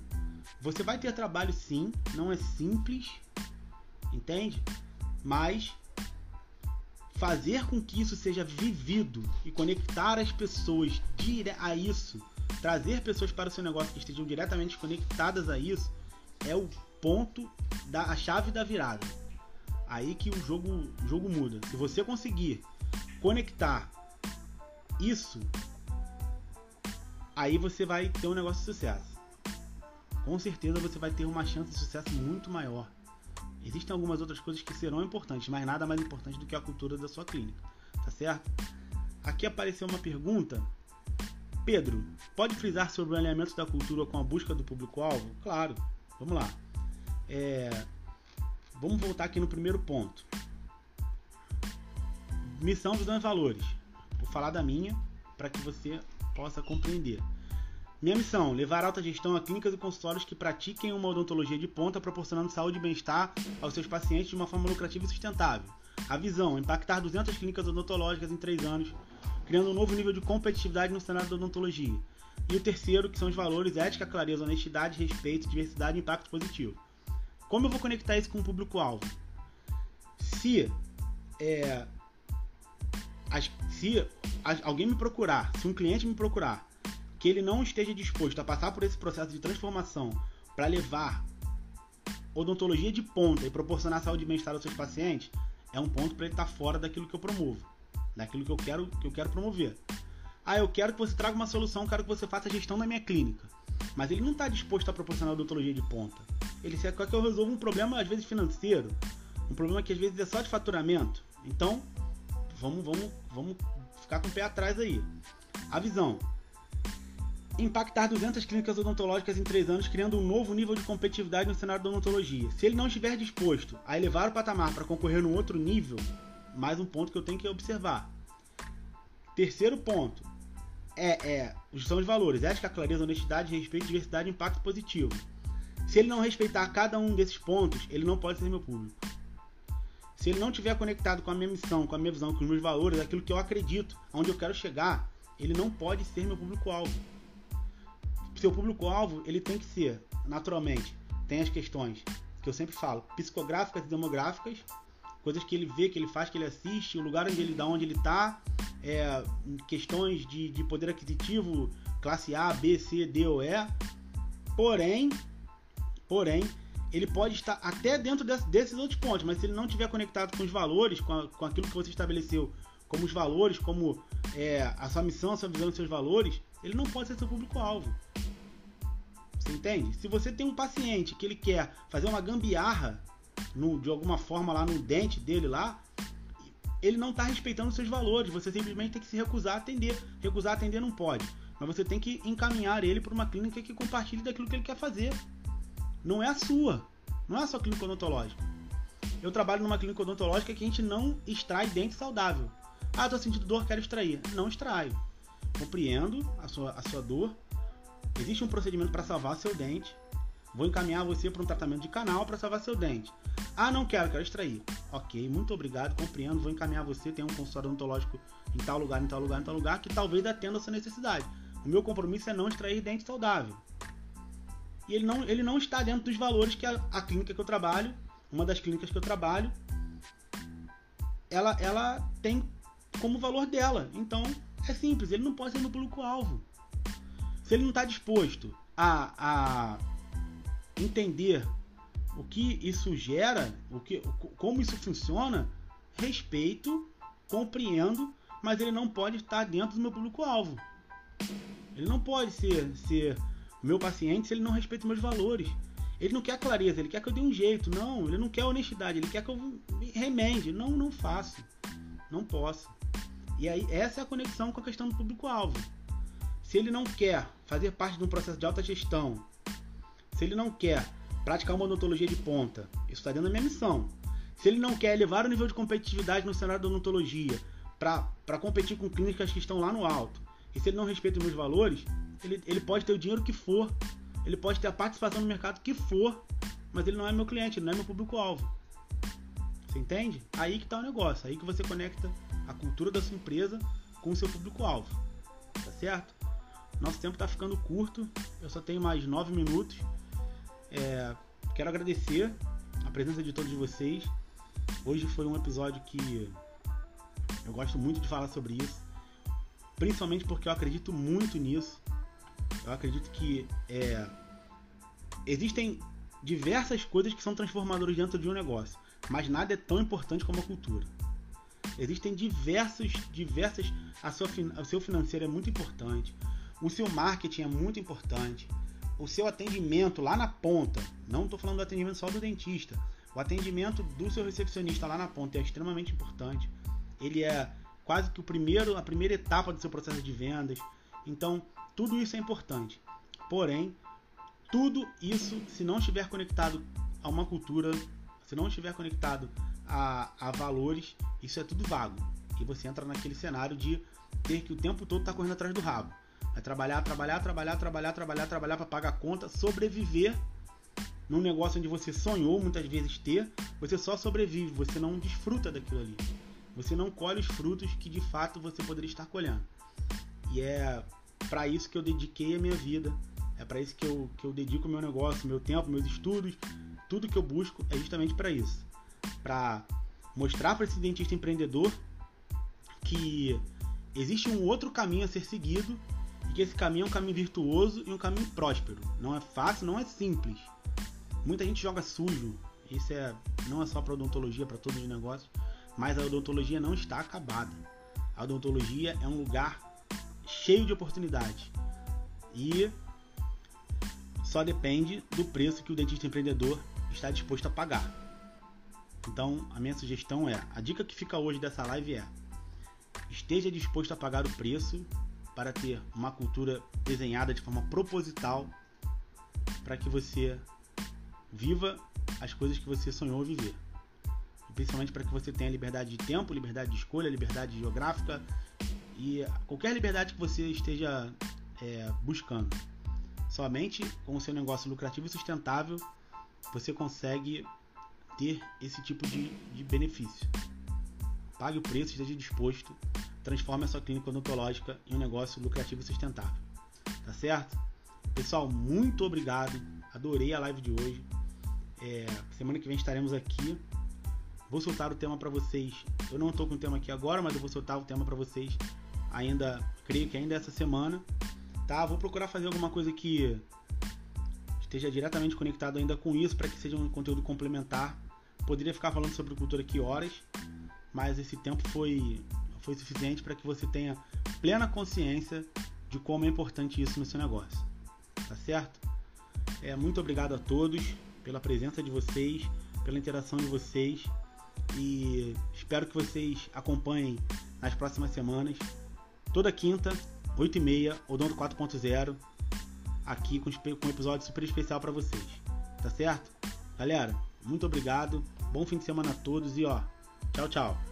Você vai ter trabalho sim, não é simples, entende? Mas fazer com que isso seja vivido e conectar as pessoas a isso, trazer pessoas para o seu negócio que estejam diretamente conectadas a isso, é o ponto da a chave da virada. Aí que o jogo, o jogo muda. Se você conseguir conectar isso, aí você vai ter um negócio de sucesso. com certeza você vai ter uma chance de sucesso muito maior. Existem algumas outras coisas que serão importantes, mas nada mais importante do que a cultura da sua clínica, tá certo? Aqui apareceu uma pergunta. Pedro, pode frisar sobre o alinhamento da cultura com a busca do público-alvo? Claro, vamos lá. É... Vamos voltar aqui no primeiro ponto. Missão, visão e valores. Vou falar da minha para que você possa compreender. Minha missão: levar alta gestão a clínicas e consultórios que pratiquem uma odontologia de ponta, proporcionando saúde e bem-estar aos seus pacientes de uma forma lucrativa e sustentável. A visão: impactar 200 clínicas odontológicas em 3 anos, criando um novo nível de competitividade no cenário da odontologia. E o terceiro, que são os valores ética, clareza, honestidade, respeito, diversidade e impacto positivo. Como eu vou conectar isso com o público-alvo? Se, é, as, se alguém me procurar, se um cliente me procurar que ele não esteja disposto a passar por esse processo de transformação para levar odontologia de ponta e proporcionar saúde e bem-estar aos seus pacientes, é um ponto para ele estar tá fora daquilo que eu promovo, daquilo que eu quero que eu quero promover. Ah, eu quero que você traga uma solução, quero que você faça a gestão da minha clínica. Mas ele não está disposto a proporcionar odontologia de ponta. Ele quer que eu resolva um problema, às vezes financeiro, um problema que às vezes é só de faturamento. Então, vamos, vamos, vamos ficar com o pé atrás aí. A visão impactar 200 clínicas odontológicas em 3 anos, criando um novo nível de competitividade no cenário da odontologia. Se ele não estiver disposto a elevar o patamar para concorrer num outro nível, mais um ponto que eu tenho que observar. Terceiro ponto é, é são os valores: ética, clareza, honestidade, respeito, diversidade e impacto positivo. Se ele não respeitar cada um desses pontos, ele não pode ser meu público. Se ele não estiver conectado com a minha missão, com a minha visão, com os meus valores, aquilo que eu acredito, aonde eu quero chegar, ele não pode ser meu público-alvo seu público-alvo ele tem que ser, naturalmente, tem as questões que eu sempre falo, psicográficas e demográficas, coisas que ele vê, que ele faz, que ele assiste, o lugar onde ele dá, onde ele está, é, questões de, de poder aquisitivo, classe A, B, C, D ou E. Porém, porém, ele pode estar até dentro desse, desses outros pontos, mas se ele não estiver conectado com os valores, com, a, com aquilo que você estabeleceu como os valores, como é, a sua missão, a sua visão, os seus valores, ele não pode ser seu público-alvo. Você entende? Se você tem um paciente que ele quer fazer uma gambiarra no, de alguma forma lá no dente dele lá, ele não está respeitando seus valores. Você simplesmente tem que se recusar a atender. Recusar a atender não pode. Mas você tem que encaminhar ele para uma clínica que compartilhe daquilo que ele quer fazer. Não é a sua. Não é a sua clínica odontológica. Eu trabalho numa clínica odontológica que a gente não extrai dente saudável. Ah, tô sentindo dor, quero extrair. Não extraio. Compreendo a sua, a sua dor, Existe um procedimento para salvar seu dente. Vou encaminhar você para um tratamento de canal para salvar seu dente. Ah, não quero, quero extrair. Ok, muito obrigado, compreendo. Vou encaminhar você. Tem um consultório odontológico em tal lugar, em tal lugar, em tal lugar, que talvez atenda a sua necessidade. O meu compromisso é não extrair dente saudável. E ele não, ele não está dentro dos valores que a, a clínica que eu trabalho, uma das clínicas que eu trabalho, ela, ela tem como valor dela. Então, é simples, ele não pode ser no público-alvo. Se ele não está disposto a, a entender o que isso gera, o que, como isso funciona, respeito, compreendo, mas ele não pode estar dentro do meu público-alvo. Ele não pode ser, ser meu paciente se ele não respeita os meus valores. Ele não quer clareza, ele quer que eu dê um jeito. Não, ele não quer honestidade, ele quer que eu me remende. Não, não faço. Não posso. E aí, essa é a conexão com a questão do público-alvo. Se ele não quer fazer parte de um processo de alta gestão, se ele não quer praticar uma odontologia de ponta, isso está dentro da minha missão. Se ele não quer elevar o nível de competitividade no cenário da odontologia para competir com clínicas que estão lá no alto, e se ele não respeita os meus valores, ele, ele pode ter o dinheiro que for, ele pode ter a participação no mercado que for, mas ele não é meu cliente, ele não é meu público-alvo. Você entende? Aí que está o negócio, aí que você conecta a cultura da sua empresa com o seu público-alvo. Tá certo? Nosso tempo está ficando curto, eu só tenho mais nove minutos. É, quero agradecer a presença de todos vocês. Hoje foi um episódio que eu gosto muito de falar sobre isso, principalmente porque eu acredito muito nisso. Eu acredito que é, existem diversas coisas que são transformadoras dentro de um negócio, mas nada é tão importante como a cultura. Existem diversos, diversas. A sua, o seu financeiro é muito importante. O seu marketing é muito importante. o seu atendimento lá na ponta, não estou falando do atendimento só do dentista, o atendimento do seu recepcionista lá na ponta é extremamente importante. Ele é quase que o primeiro, a primeira etapa do seu processo de vendas. Então, tudo isso é importante. Porém, tudo isso, se não estiver conectado a uma cultura, se não estiver conectado a, a valores, isso é tudo vago. E você entra naquele cenário de ter que o tempo todo estar tá correndo atrás do rabo. Vai trabalhar, trabalhar, trabalhar, trabalhar, trabalhar, trabalhar para pagar a conta, sobreviver num negócio onde você sonhou muitas vezes ter, você só sobrevive, você não desfruta daquilo ali. Você não colhe os frutos que de fato você poderia estar colhendo. E é para isso que eu dediquei a minha vida. É para isso que eu, que eu dedico o meu negócio, meu tempo, meus estudos. Tudo que eu busco é justamente para isso. Para mostrar para esse dentista empreendedor que existe um outro caminho a ser seguido e que esse caminho é um caminho virtuoso e um caminho próspero. Não é fácil, não é simples. Muita gente joga sujo. Isso é não é só para odontologia, para todos os negócios, mas a odontologia não está acabada. A odontologia é um lugar cheio de oportunidades e só depende do preço que o dentista empreendedor está disposto a pagar. Então, a minha sugestão é: a dica que fica hoje dessa live é: esteja disposto a pagar o preço para ter uma cultura desenhada de forma proposital para que você viva as coisas que você sonhou viver. Principalmente para que você tenha liberdade de tempo, liberdade de escolha, liberdade geográfica e qualquer liberdade que você esteja é, buscando. Somente com o seu negócio lucrativo e sustentável você consegue ter esse tipo de, de benefício. Pague o preço, esteja disposto, transforme a sua clínica odontológica em um negócio lucrativo e sustentável. Tá certo? Pessoal, muito obrigado. Adorei a live de hoje. É, semana que vem estaremos aqui. Vou soltar o tema para vocês. Eu não estou com o tema aqui agora, mas eu vou soltar o tema para vocês ainda, creio que ainda essa semana. Tá? Vou procurar fazer alguma coisa que esteja diretamente conectado ainda com isso para que seja um conteúdo complementar. Poderia ficar falando sobre cultura aqui horas, mas esse tempo foi foi suficiente para que você tenha plena consciência de como é importante isso no seu negócio. Tá certo? É, muito obrigado a todos pela presença de vocês, pela interação de vocês e espero que vocês acompanhem nas próximas semanas. Toda quinta, 8h30, Odonto 4.0, aqui com, com um episódio super especial para vocês. Tá certo? Galera, muito obrigado. Bom fim de semana a todos e ó, tchau, tchau.